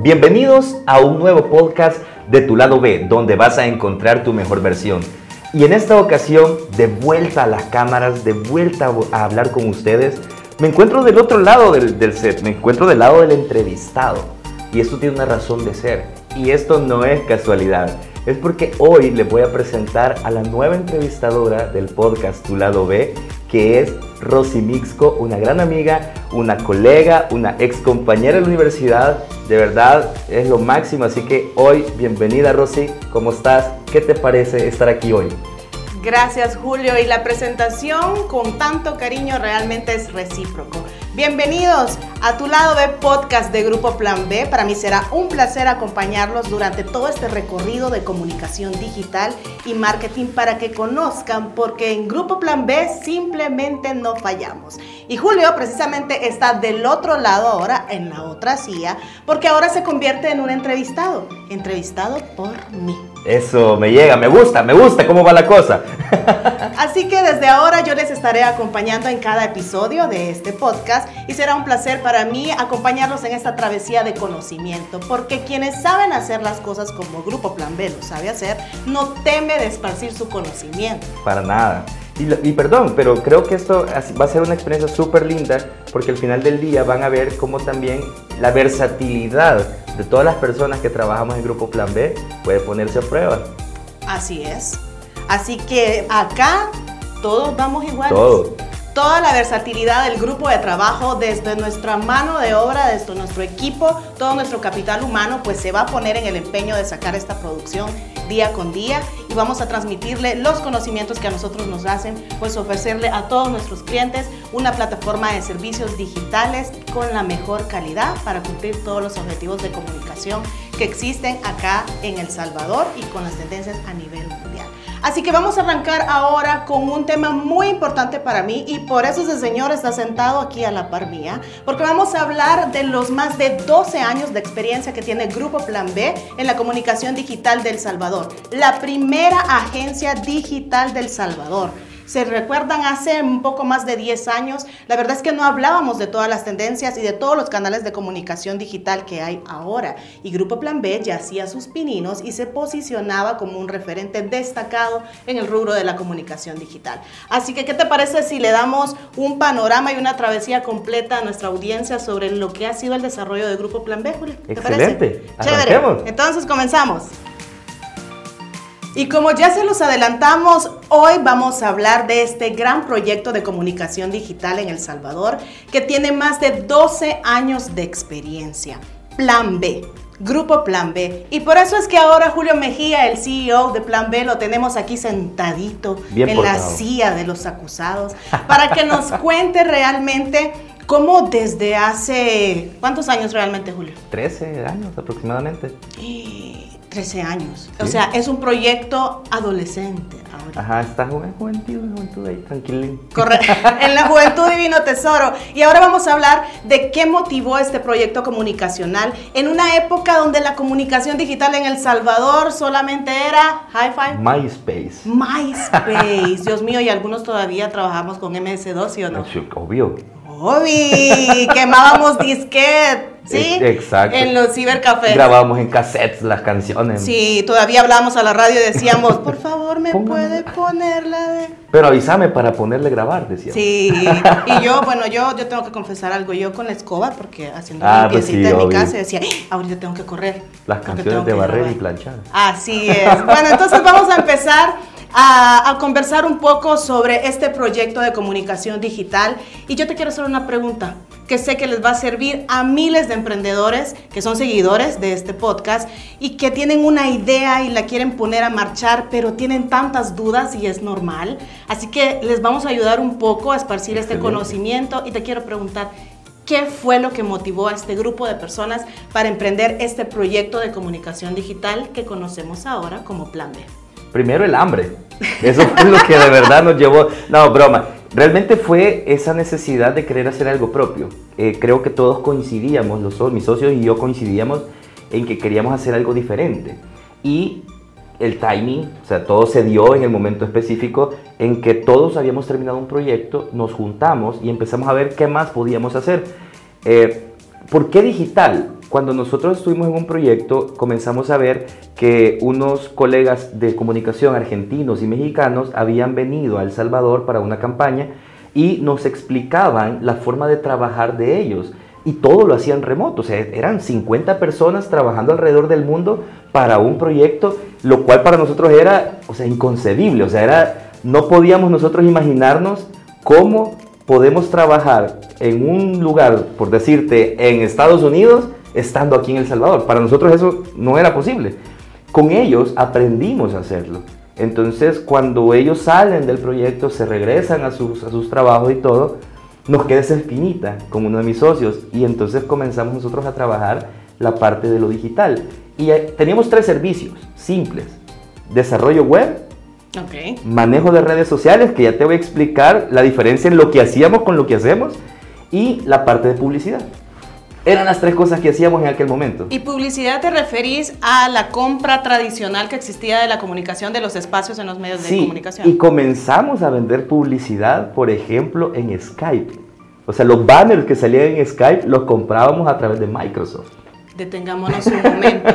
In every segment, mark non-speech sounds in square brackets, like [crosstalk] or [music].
Bienvenidos a un nuevo podcast de Tu lado B, donde vas a encontrar tu mejor versión. Y en esta ocasión, de vuelta a las cámaras, de vuelta a hablar con ustedes, me encuentro del otro lado del, set, me encuentro del lado del entrevistado. Y esto tiene una razón de ser. Y esto no es casualidad. Es porque hoy les voy a presentar a la nueva entrevistadora del podcast Tu lado B, que es Rosy Mixco, una gran amiga, una colega, una ex compañera de la universidad. De verdad es lo máximo, así que hoy bienvenida Rosy, ¿cómo estás? ¿Qué te parece estar aquí hoy? Gracias Julio y la presentación con tanto cariño realmente es recíproco. Bienvenidos a tu lado de podcast de Grupo Plan B. Para mí será un placer acompañarlos durante todo este recorrido de comunicación digital y marketing para que conozcan, porque en Grupo Plan B simplemente no fallamos. Y Julio precisamente está del otro lado ahora, en la otra silla, porque ahora se convierte en un entrevistado, entrevistado por mí. Eso me llega, me gusta, me gusta cómo va la cosa. [laughs] Así que desde ahora yo les estaré acompañando en cada episodio de este podcast y será un placer para mí acompañarlos en esta travesía de conocimiento, porque quienes saben hacer las cosas como Grupo Plan B lo sabe hacer, no teme de esparcir su conocimiento. Para nada. Y, perdón, pero creo que esto va a ser una experiencia súper linda porque al final del día van a ver cómo también la versatilidad de todas las personas que trabajamos en Grupo Plan B puede ponerse a prueba. Así es. Así que acá todos vamos igual. Todo. Toda la versatilidad del grupo de trabajo, desde nuestra mano de obra, desde nuestro equipo, todo nuestro capital humano, pues se va a poner en el empeño de sacar esta producción día con día y vamos a transmitirle los conocimientos que a nosotros nos hacen, pues ofrecerle a todos nuestros clientes una plataforma de servicios digitales con la mejor calidad para cumplir todos los objetivos de comunicación que existen acá en El Salvador y con las tendencias a nivel mundial. Así que vamos a arrancar ahora con un tema muy importante para mí y por eso ese señor está sentado aquí a la par mía, porque vamos a hablar de los más de 12 años de experiencia que tiene Grupo Plan B en la comunicación digital del Salvador, la primera agencia digital del Salvador se recuerdan hace un poco más de 10 años, la verdad es que no hablábamos de todas las tendencias y de todos los canales de comunicación digital que hay ahora. Y Grupo Plan B ya hacía sus pininos y se posicionaba como un referente destacado en el rubro de la comunicación digital. Así que, ¿qué te parece si le damos un panorama y una travesía completa a nuestra audiencia sobre lo que ha sido el desarrollo de Grupo Plan B, Julio? ¿Te Excelente. Parece? Chévere. Entonces comenzamos. Y como ya se los adelantamos, hoy vamos a hablar de este gran proyecto de comunicación digital en El Salvador que tiene más de 12 años de experiencia. Plan B. Grupo Plan B. Y por eso es que ahora Julio Mejía, el CEO de Plan B, lo tenemos aquí sentadito en la silla de los acusados para que nos [laughs] cuente realmente cómo desde hace... ¿Cuántos años realmente, Julio? 13 años aproximadamente. Y 13 años. O sea, es un proyecto adolescente. Ajá, está juventud, juventud ahí, tranquilín. Correcto, [laughs] en la juventud divino tesoro. Y ahora vamos a hablar de qué motivó este proyecto comunicacional en una época donde la comunicación digital en El Salvador solamente era hi-fi. MySpace. MySpace. Dios mío, y algunos todavía trabajamos con MS2, ¿sí o no? Obvio. Obvio. Quemábamos disquete. ¿Sí? Exacto. En los cibercafés. Grabábamos en cassettes las canciones. Sí, todavía hablábamos a la radio y decíamos, por favor, ¿me puede poner la de...? Pero avísame para ponerle grabar, decía. Sí, y yo, bueno, yo, yo tengo que confesar algo. Yo con la escoba, porque haciendo ah, pues limpiecita en mi casa, decía, ¡Ah! ahorita tengo que correr. Las canciones de barrer y planchar. Así es. Bueno, entonces vamos a empezar a, conversar un poco sobre este proyecto de comunicación digital. Y yo te quiero hacer una pregunta que sé que les va a servir a miles de emprendedores que son seguidores de este podcast y que tienen una idea y la quieren poner a marchar, pero tienen tantas dudas y es normal. Así que les vamos a ayudar un poco a esparcir este conocimiento y te quiero preguntar, ¿Qué fue lo que motivó a este grupo de personas para emprender este proyecto de comunicación digital que conocemos ahora como Plan B? Primero el hambre. Eso fue lo que de verdad nos llevó. No, broma. Realmente fue esa necesidad de querer hacer algo propio. Eh, creo que todos coincidíamos, los, mis socios y yo coincidíamos en que queríamos hacer algo diferente. Y el timing, o sea, todo se dio en el momento específico en que todos habíamos terminado un proyecto, nos juntamos y empezamos a ver qué más podíamos hacer. Eh, ¿Por qué digital? Cuando nosotros estuvimos en un proyecto, comenzamos a ver que unos colegas de comunicación argentinos y mexicanos habían venido a El Salvador para una campaña y nos explicaban la forma de trabajar de ellos. Y todo lo hacían remoto, o sea, eran 50 personas trabajando alrededor del mundo para un proyecto, lo cual para nosotros era, o sea, inconcebible, o sea, era, no podíamos nosotros imaginarnos cómo podemos trabajar en un lugar, por decirte, en Estados Unidos, estando aquí en El Salvador. Para nosotros eso no era posible. Con ellos aprendimos a hacerlo. Entonces, cuando ellos salen del proyecto, se regresan a sus, a sus trabajos y todo, nos queda esa espinita con uno de mis socios y entonces comenzamos nosotros a trabajar la parte de lo digital. Y teníamos tres servicios simples. Desarrollo web, manejo de redes sociales, que ya te voy a explicar la diferencia en lo que hacíamos con lo que hacemos, y la parte de publicidad. Eran las tres cosas que hacíamos en aquel momento. ¿Y publicidad te referís a la compra tradicional que existía de la comunicación de los espacios en los medios de comunicación? Y comenzamos a vender publicidad, por ejemplo, en Skype. O sea, los banners que salían en Skype los comprábamos a través de Microsoft. Detengámonos un momento.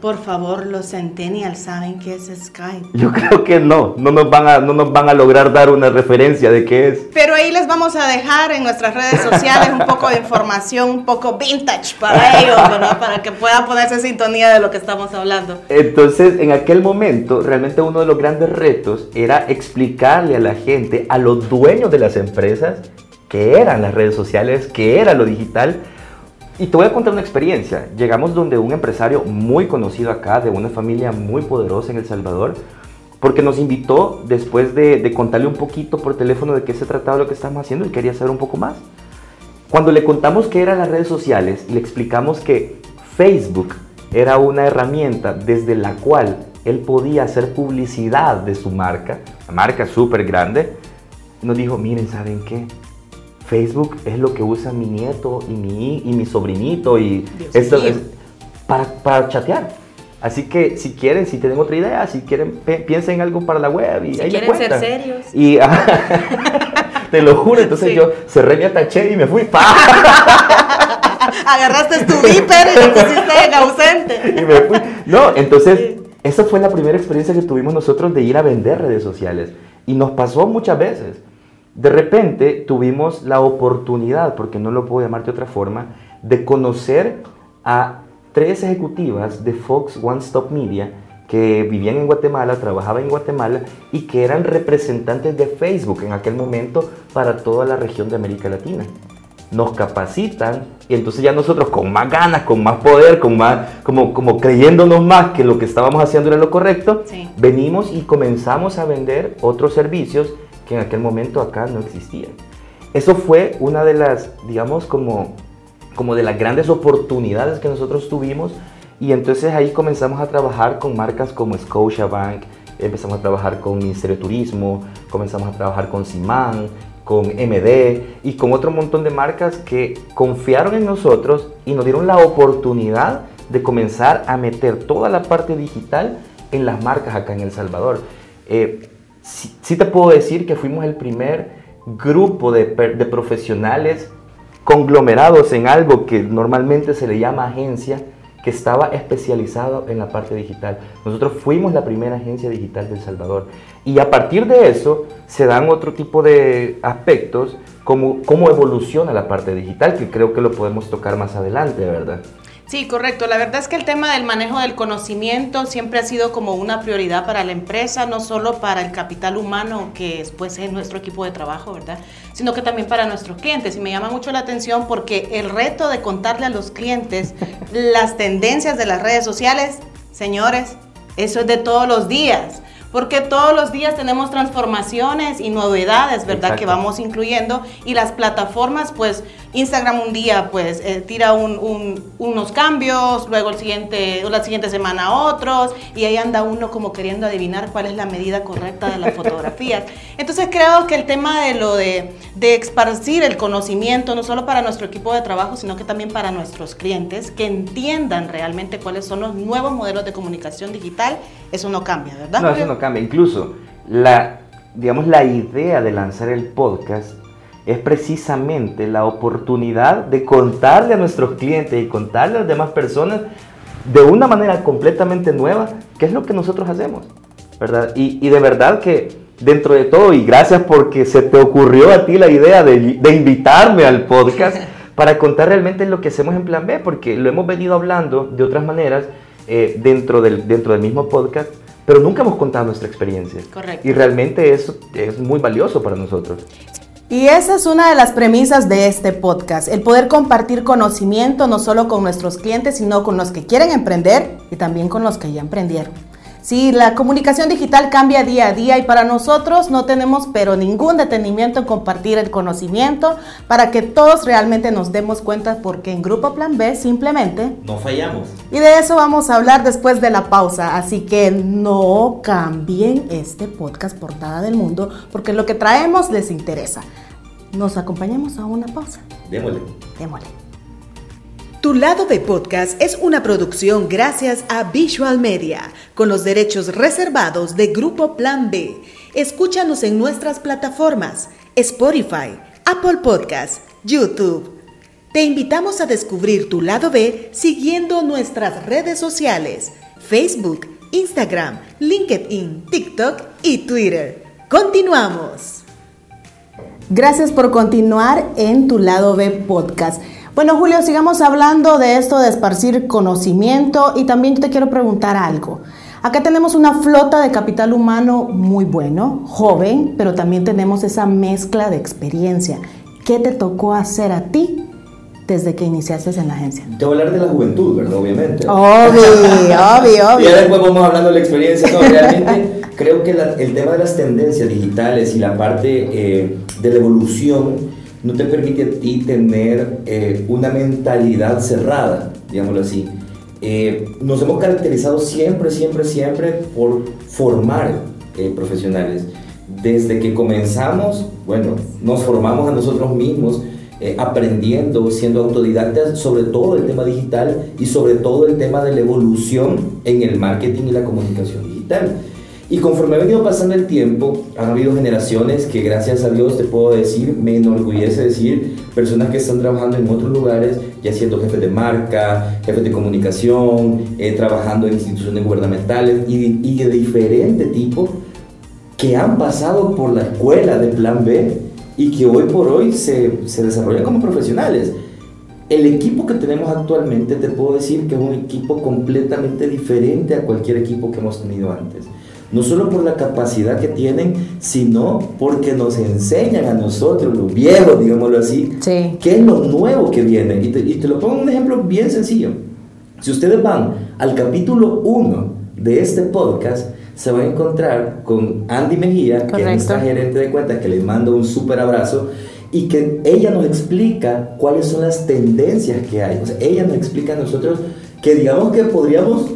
Por favor, los centennials saben qué es Skype. Yo creo que no, no nos, van a, no nos van a lograr dar una referencia de qué es. Pero ahí les vamos a dejar en nuestras redes sociales un poco de información, un poco vintage para ellos, ¿verdad? Para que puedan ponerse sintonía de lo que estamos hablando. Entonces, en aquel momento, realmente uno de los grandes retos era explicarle a la gente, a los dueños de las empresas, qué eran las redes sociales, qué era lo digital y te voy a contar una experiencia. Llegamos donde un empresario muy conocido acá, de una familia muy poderosa en El Salvador, porque nos invitó después de, contarle un poquito por teléfono de qué se trataba lo que estamos haciendo y quería saber un poco más. Cuando le contamos qué eran las redes sociales y le explicamos que Facebook era una herramienta desde la cual él podía hacer publicidad de su marca, una marca súper grande, nos dijo, miren, ¿saben qué? Facebook es lo que usa mi nieto y mi, y mi sobrinito y esto es para, para, chatear. Así que si quieren, si tienen otra idea, si quieren, piensen en algo para la web y si ahí quieren ser serios. Y [laughs] te lo juro, entonces yo cerré mi ataché y me fui. [laughs] Agarraste tu viper y te pusiste en ausente. y me fui. No, entonces esa fue la primera experiencia que tuvimos nosotros de ir a vender redes sociales. Y nos pasó muchas veces. De repente tuvimos la oportunidad, porque no lo puedo llamar de otra forma, de conocer a tres ejecutivas de Fox One Stop Media que vivían en Guatemala, trabajaban en Guatemala y que eran representantes de Facebook en aquel momento para toda la región de América Latina. Nos capacitan y entonces ya nosotros con más ganas, con más poder, con más, como, como creyéndonos más que lo que estábamos haciendo era lo correcto, venimos y comenzamos a vender otros servicios que en aquel momento acá no existían. Eso fue una de las, digamos, como, como de las grandes oportunidades que nosotros tuvimos y entonces ahí comenzamos a trabajar con marcas como Scotiabank, empezamos a trabajar con Ministerio de Turismo, comenzamos a trabajar con Simán, con MD y con otro montón de marcas que confiaron en nosotros y nos dieron la oportunidad de comenzar a meter toda la parte digital en las marcas acá en El Salvador. Eh, sí, te puedo decir que fuimos el primer grupo de, profesionales conglomerados en algo que normalmente se le llama agencia, que estaba especializado en la parte digital. Nosotros fuimos la primera agencia digital de El Salvador. Y a partir de eso se dan otro tipo de aspectos como cómo evoluciona la parte digital, que creo que lo podemos tocar más adelante, ¿verdad? Sí, correcto. La verdad es que el tema del manejo del conocimiento siempre ha sido como una prioridad para la empresa, no solo para el capital humano, que después es nuestro equipo de trabajo, ¿verdad? Sino que también para nuestros clientes. Y me llama mucho la atención porque el reto de contarle a los clientes las tendencias de las redes sociales, señores, eso es de todos los días porque todos los días tenemos transformaciones y novedades, ¿verdad? Que vamos incluyendo y las plataformas, pues Instagram un día, pues eh, tira unos cambios, luego el siguiente, la siguiente semana otros y ahí anda uno como queriendo adivinar cuál es la medida correcta de las fotografías. [laughs] Entonces creo que el tema de lo de, de esparcir el conocimiento, no solo para nuestro equipo de trabajo, sino que también para nuestros clientes, que entiendan realmente cuáles son los nuevos modelos de comunicación digital, eso no cambia, ¿verdad? No, eso no cambia. Incluso la, digamos, la idea de lanzar el podcast es precisamente la oportunidad de contarle a nuestros clientes y contarle a las demás personas de una manera completamente nueva qué es lo que nosotros hacemos, ¿verdad? Y, y de verdad que dentro de todo, y gracias porque se te ocurrió a ti la idea de, de invitarme al podcast [laughs] para contar realmente lo que hacemos en Plan B, porque lo hemos venido hablando de otras maneras eh, dentro, del, dentro del mismo podcast, pero nunca hemos contado nuestra experiencia. Correcto. Y realmente eso es muy valioso para nosotros. Y esa es una de las premisas de este podcast, el poder compartir conocimiento no solo con nuestros clientes, sino con los que quieren emprender y también con los que ya emprendieron. Sí, la comunicación digital cambia día a día y para nosotros no tenemos pero ningún detenimiento en compartir el conocimiento para que todos realmente nos demos cuenta porque en Grupo Plan B simplemente no fallamos. Y de eso vamos a hablar después de la pausa, así que no cambien este podcast Portada del Mundo porque lo que traemos les interesa. Nos acompañamos a una pausa. Démosle. Démosle. Tu lado B podcast es una producción gracias a Visual Media, con los derechos reservados de Grupo Plan B. Escúchanos en nuestras plataformas Spotify, Apple Podcasts, YouTube. Te invitamos a descubrir tu lado B siguiendo nuestras redes sociales, Facebook, Instagram, LinkedIn, TikTok y Twitter. Continuamos. Gracias por continuar en tu lado B podcast. Bueno, Julio, sigamos hablando de esto de esparcir conocimiento y también te quiero preguntar algo. Acá tenemos una flota de capital humano muy bueno, joven, pero también tenemos esa mezcla de experiencia. ¿Qué te tocó hacer a ti desde que iniciaste en la agencia? Te voy a hablar de la juventud, ¿verdad? Obviamente. Obvio, [laughs] obvio, obvio. Y ya después vamos hablando de la experiencia. No, realmente creo que la, el tema de las tendencias digitales y la parte eh, de la evolución no te permite a ti tener eh, una mentalidad cerrada, digámoslo así. Eh, nos hemos caracterizado siempre, siempre, siempre por formar eh, profesionales. Desde que comenzamos, bueno, nos formamos a nosotros mismos, aprendiendo, siendo autodidactas sobre todo el tema digital y sobre todo el tema de la evolución en el marketing y la comunicación digital. Y conforme ha venido pasando el tiempo, han habido generaciones que gracias a Dios te puedo decir, me enorgullece decir, personas que están trabajando en otros lugares, ya siendo jefes de marca, jefes de comunicación, eh, trabajando en instituciones gubernamentales y, y de diferente tipo, que han pasado por la escuela de Plan B y que hoy por hoy se, se desarrollan como profesionales. El equipo que tenemos actualmente te puedo decir que es un equipo completamente diferente a cualquier equipo que hemos tenido antes no solo por la capacidad que tienen, sino porque nos enseñan a nosotros, los viejos, digámoslo así, qué es lo nuevo que viene. Y te, lo pongo un ejemplo bien sencillo. Si ustedes van al capítulo 1 de este podcast, se van a encontrar con Andy Mejía, que es nuestra gerente de cuentas, que les mando un súper abrazo, y que ella nos explica cuáles son las tendencias que hay. O sea, ella nos explica a nosotros que digamos que podríamos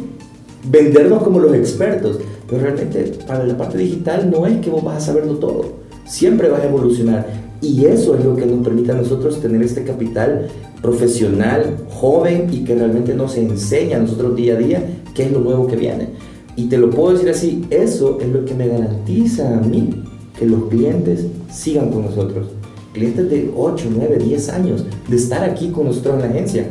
vendernos como los expertos, pero realmente para la parte digital no es que vos vas a saberlo todo, siempre vas a evolucionar. Y eso es lo que nos permite a nosotros tener este capital profesional, joven y que realmente nos enseña a nosotros día a día qué es lo nuevo que viene. Y te lo puedo decir así, eso es lo que me garantiza a mí que los clientes sigan con nosotros. Clientes de 8, 9, 10 años de estar aquí con nosotros en la agencia.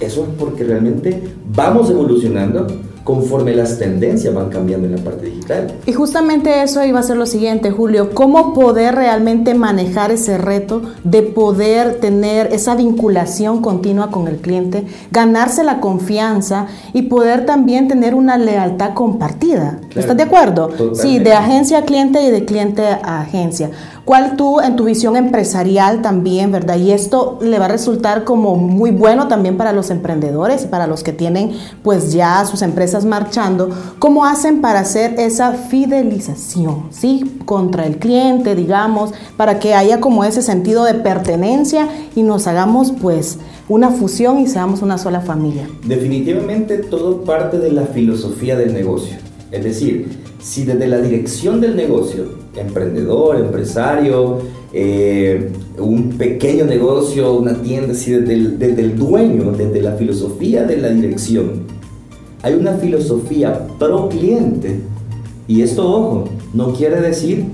Eso es porque realmente vamos evolucionando, conforme las tendencias van cambiando en la parte digital. Y justamente eso iba a ser lo siguiente, Julio, ¿cómo poder realmente manejar ese reto de poder tener esa vinculación continua con el cliente, ganarse la confianza y poder también tener una lealtad compartida? ¿Estás de acuerdo? Sí, de agencia a cliente y de cliente a agencia. ¿Cuál tú en tu visión empresarial también, verdad? Y esto le va a resultar como muy bueno también para los emprendedores, para los que tienen pues ya sus empresas marchando. ¿Cómo hacen para hacer esa fidelización, sí? Contra el cliente, digamos, para que haya como ese sentido de pertenencia y nos hagamos pues una fusión y seamos una sola familia. Definitivamente todo parte de la filosofía del negocio. Es decir, si desde la dirección del negocio emprendedor, empresario, eh, un pequeño negocio, una tienda, así desde el, desde el dueño, desde la filosofía de la dirección. Hay una filosofía pro cliente. Y esto, ojo, no quiere decir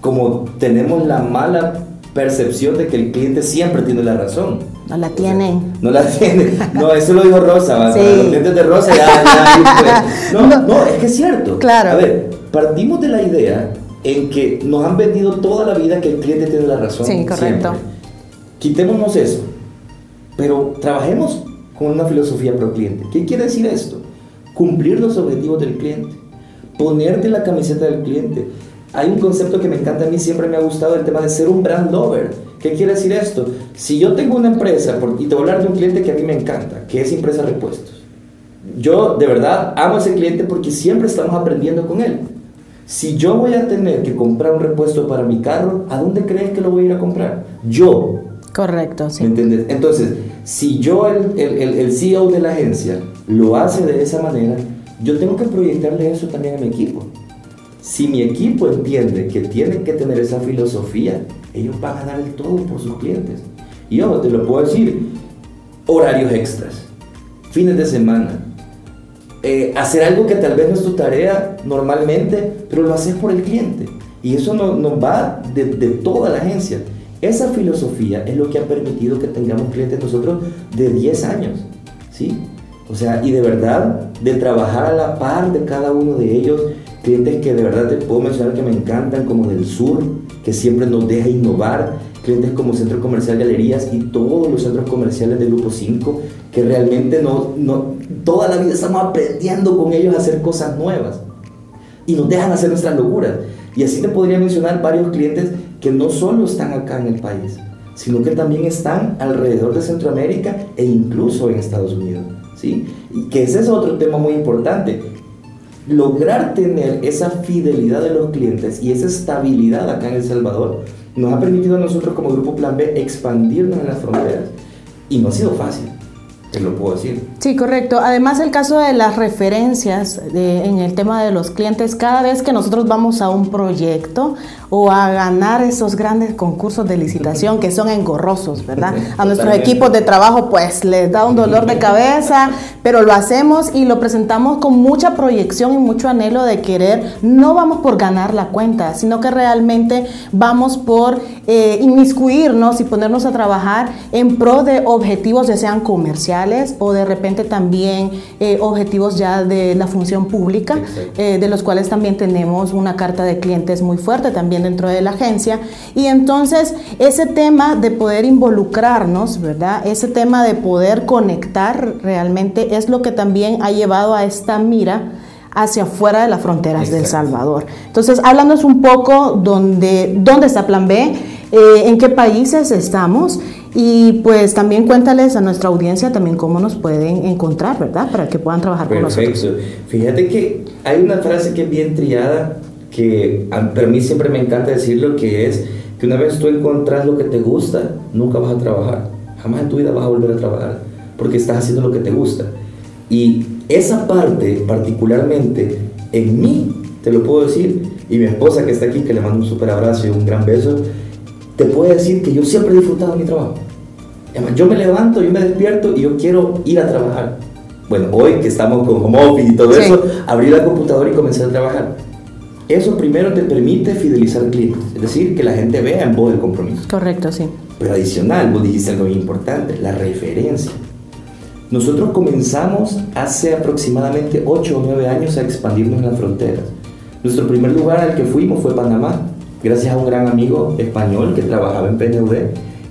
como tenemos la mala percepción de que el cliente siempre tiene la razón. No la tienen. no la tienen. No, eso lo dijo Rosa. Sí. Los clientes de Rosa ya, [laughs] no, no, es que es cierto. Claro. A ver, partimos de la idea en que nos han vendido toda la vida que el cliente tiene la razón. Sí, correcto. Quitémonos eso, pero trabajemos con una filosofía pro cliente. ¿Qué quiere decir esto? Cumplir los objetivos del cliente, ponerte la camiseta del cliente. Hay un concepto que me encanta a mí, siempre me ha gustado, el tema de ser un brand lover. ¿Qué quiere decir esto? Si yo tengo una empresa, y te voy a hablar de un cliente que a mí me encanta, que es Impresa Repuestos. Yo de verdad amo a ese cliente porque siempre estamos aprendiendo con él. Si yo voy a tener que comprar un repuesto para mi carro, ¿a dónde crees que lo voy a ir a comprar? Yo. Correcto, sí. ¿Me entiendes? Entonces, si yo, el, el, el, CEO de la agencia, lo hace de esa manera, yo tengo que proyectarle eso también a mi equipo. Si mi equipo entiende que tienen que tener esa filosofía, ellos van a dar el todo por sus clientes. Y yo te lo puedo decir, horarios extras, fines de semana, eh, hacer algo que tal vez no es tu tarea normalmente, pero lo haces por el cliente. Y eso nos no va de, toda la agencia. Esa filosofía es lo que ha permitido que tengamos clientes nosotros de 10 años. ¿sí? O sea, y de verdad, de trabajar a la par de cada uno de ellos, clientes que de verdad te puedo mencionar que me encantan, como del sur, que siempre nos deja innovar, clientes como Centro Comercial Galerías y todos los centros comerciales del Grupo 5, que realmente no, toda la vida estamos aprendiendo con ellos a hacer cosas nuevas y nos dejan hacer nuestras locuras. Y así te podría mencionar varios clientes que no solo están acá en el país, sino que también están alrededor de Centroamérica e incluso en Estados Unidos. ¿sí? Y que ese es otro tema muy importante. Lograr tener esa fidelidad de los clientes y esa estabilidad acá en El Salvador nos ha permitido a nosotros como Grupo Plan B expandirnos en las fronteras. Y no ha sido fácil te lo puedo decir. Sí, correcto. Además, el caso de las referencias en el tema de los clientes, cada vez que nosotros vamos a un proyecto o a ganar esos grandes concursos de licitación que son engorrosos, ¿verdad? A nuestros equipos de trabajo, pues les da un dolor de cabeza, pero lo hacemos y lo presentamos con mucha proyección y mucho anhelo de querer. No vamos por ganar la cuenta, sino que realmente vamos por eh, inmiscuirnos y ponernos a trabajar en pro de objetivos, ya sean comerciales o de repente también eh, objetivos ya de la función pública, eh, de los cuales también tenemos una carta de clientes muy fuerte también dentro de la agencia. Y entonces ese tema de poder involucrarnos, ¿verdad? Ese tema de poder conectar realmente es lo que también ha llevado a esta mira hacia afuera de las fronteras del Salvador. Entonces, háblanos un poco dónde, dónde está Plan B, eh, en qué países estamos y pues también cuéntales a nuestra audiencia también cómo nos pueden encontrar, ¿verdad? Para que puedan trabajar con nosotros. Fíjate que hay una frase que es bien triada, que a, mí siempre me encanta decirlo, que es que una vez tú encontrás lo que te gusta, nunca vas a trabajar. Jamás en tu vida vas a volver a trabajar, porque estás haciendo lo que te gusta. Y esa parte, particularmente en mí, te lo puedo decir, y mi esposa que está aquí, que le mando un super abrazo y un gran beso, te puedo decir que yo siempre he disfrutado mi trabajo. Yo me levanto, yo me despierto y yo quiero ir a trabajar. Bueno, hoy que estamos con home office y todo eso, abrí la computadora y comencé a trabajar. Eso primero te permite fidelizar clientes, es decir, que la gente vea en vos el compromiso. Correcto, sí. Pero adicional, vos dijiste algo muy importante, la referencia. Nosotros comenzamos hace aproximadamente 8 o 9 años a expandirnos en las fronteras. Nuestro primer lugar al que fuimos fue Panamá gracias a un gran amigo español que trabajaba en PNUD,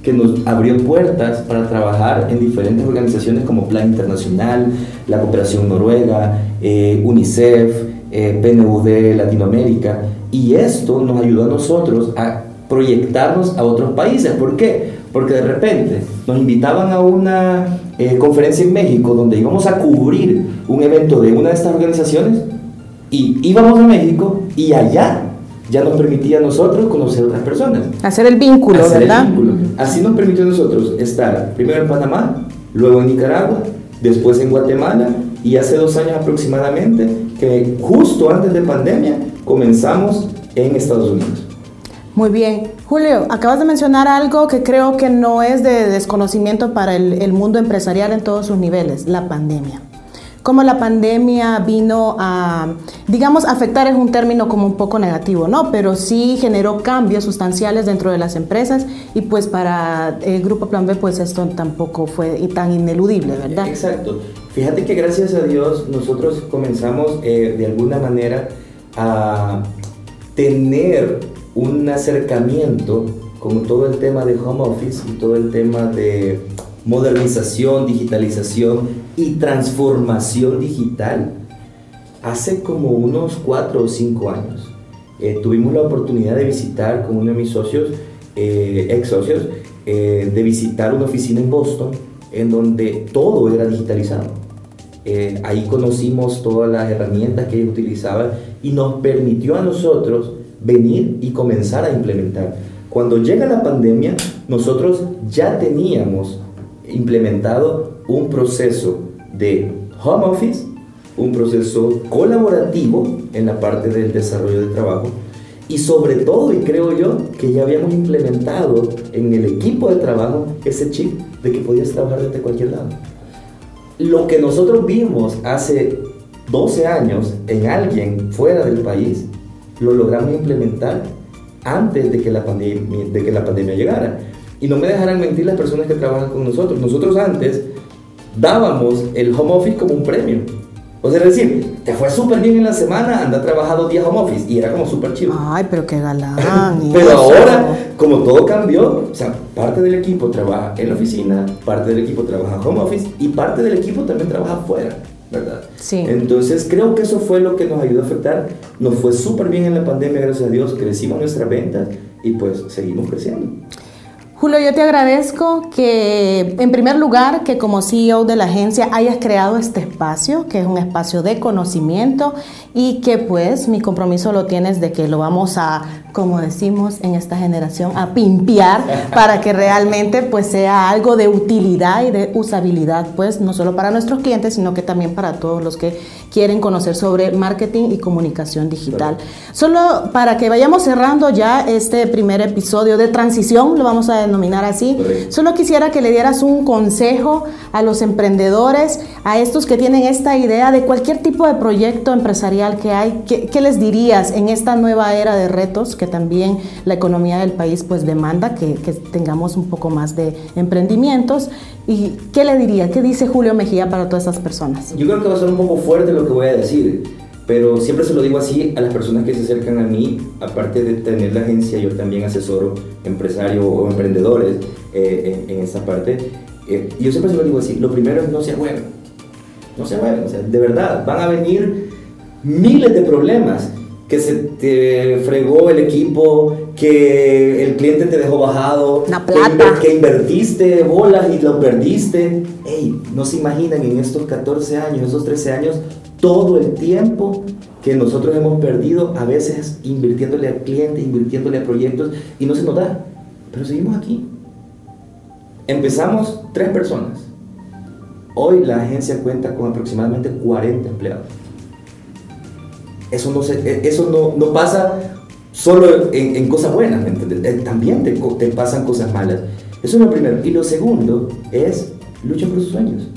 que nos abrió puertas para trabajar en diferentes organizaciones como Plan Internacional, la Cooperación Noruega, eh, UNICEF, eh, PNUD Latinoamérica. Y esto nos ayudó a nosotros a proyectarnos a otros países. ¿Por qué? Porque de repente nos invitaban a una eh, conferencia en México donde íbamos a cubrir un evento de una de estas organizaciones y íbamos a México y allá ya nos permitía a nosotros conocer a otras personas. Hacer el vínculo, ¿verdad? Así nos permitió a nosotros estar primero en Panamá, luego en Nicaragua, después en Guatemala y hace dos años aproximadamente, que justo antes de pandemia, comenzamos en Estados Unidos. Muy bien. Julio, acabas de mencionar algo que creo que no es de desconocimiento para el, el mundo empresarial en todos sus niveles, la pandemia. Cómo la pandemia vino a, digamos, afectar es un término como un poco negativo, ¿no? Pero sí generó cambios sustanciales dentro de las empresas y pues para el Grupo Plan B pues esto tampoco fue tan ineludible, ¿verdad? Exacto. Fíjate que gracias a Dios nosotros comenzamos eh, de alguna manera a tener un acercamiento con todo el tema de home office y todo el tema de modernización, digitalización y transformación digital. Hace como unos cuatro o cinco años eh, tuvimos la oportunidad de visitar con uno de mis socios, eh, ex socios, eh, de visitar una oficina en Boston en donde todo era digitalizado. ahí conocimos todas las herramientas que ellos utilizaban y nos permitió a nosotros venir y comenzar a implementar. Cuando llega la pandemia, nosotros ya teníamos implementado un proceso de home office, un proceso colaborativo en la parte del desarrollo de trabajo y sobre todo, y creo yo, que ya habíamos implementado en el equipo de trabajo ese chip de que podías trabajar desde cualquier lado. Lo que nosotros vimos hace 12 años en alguien fuera del país, lo logramos implementar antes de que la de que la pandemia llegara. Y no me dejarán mentir las personas que trabajan con nosotros.Nosotros antes dábamos el home office como un premio. O sea, es decir, te fue súper bien en la semana, anda dos días home office y era como súper chido. Ay, pero qué galán. [laughs] pero ahora, como todo cambió, o sea, parte del equipo trabaja en la oficina, parte del equipo trabaja home office y parte del equipo también trabaja afuera. ¿verdad? Sí. Entonces creo que eso fue lo que nos ayudó a afectar. Nos fue súper bien en la pandemia, gracias a Dios, crecimos nuestras ventas y pues seguimos creciendo. Julio, yo te agradezco que, en primer lugar, que como CEO de la agencia hayas creado este espacio, que es un espacio de conocimiento y que pues mi compromiso lo tienes de que lo vamos a, como decimos en esta generación, a pimpear [laughs] para que realmente pues sea algo de utilidad y de usabilidad, pues no solo para nuestros clientes, sino que también para todos los que quieren conocer sobre marketing y comunicación digital. Solo para que vayamos cerrando ya este primer episodio de transición, lo vamos a denominar así, solo quisiera que le dieras un consejo a los emprendedores, a estos que tienen esta idea de cualquier tipo de proyecto empresarial que hay, ¿qué, les dirías en esta nueva era de retos que también la economía del país pues demanda, que, que tengamos un poco más de emprendimientos? ¿Y qué le diría? ¿Qué dice Julio Mejía para todas esas personas? Yo creo que va a ser un poco fuerte lo que voy a decir, pero siempre se lo digo así a las personas que se acercan a mí, aparte de tener la agencia, yo también asesoro empresarios o emprendedores eh, en, esa parte. Eh, yo siempre se lo digo así, lo primero es no se hueven, no se hueven, o sea, de verdad, van a venir miles de problemas que se te fregó el equipo, que el cliente te dejó bajado, Que, invertiste bolas y lo perdiste. Ey, no se imaginan en estos 14 años, esos 13 años, todo el tiempo que nosotros hemos perdido, a veces invirtiéndole al cliente, invirtiéndole a proyectos, y no se nos da. Pero seguimos aquí. Empezamos tres personas. Hoy la agencia cuenta con aproximadamente 40 empleados. Eso no, se, e, eso no, no pasa solo en, en, cosas buenas, eh, También te, te, pasan cosas malas. Eso es lo primero. Y lo segundo es lucha por sus sueños.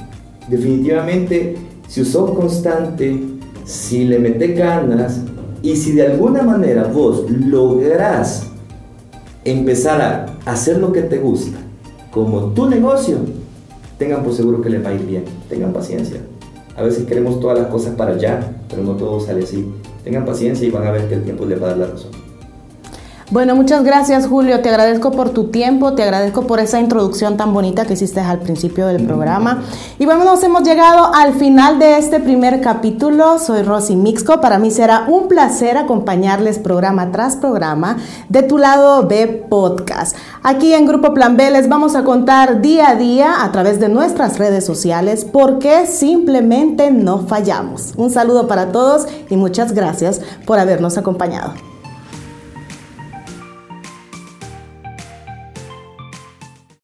Definitivamente, si sos constante, si le metes ganas y si de alguna manera vos lográs empezar a hacer lo que te gusta como tu negocio, tengan por seguro que les va a ir bien. Tengan paciencia. A veces queremos todas las cosas para allá, pero no todo sale así. Tengan paciencia y van a ver que el tiempo les va a dar la razón. Bueno, muchas gracias Julio, te agradezco por tu tiempo, te agradezco por esa introducción tan bonita que hiciste al principio del programa. Y bueno, nos hemos llegado al final de este primer capítulo. Soy Rosy Mixco, para mí será un placer acompañarles programa tras programa de tu lado B Podcast. Aquí en Grupo Plan B les vamos a contar día a día a través de nuestras redes sociales por qué simplemente no fallamos. Un saludo para todos y muchas gracias por habernos acompañado.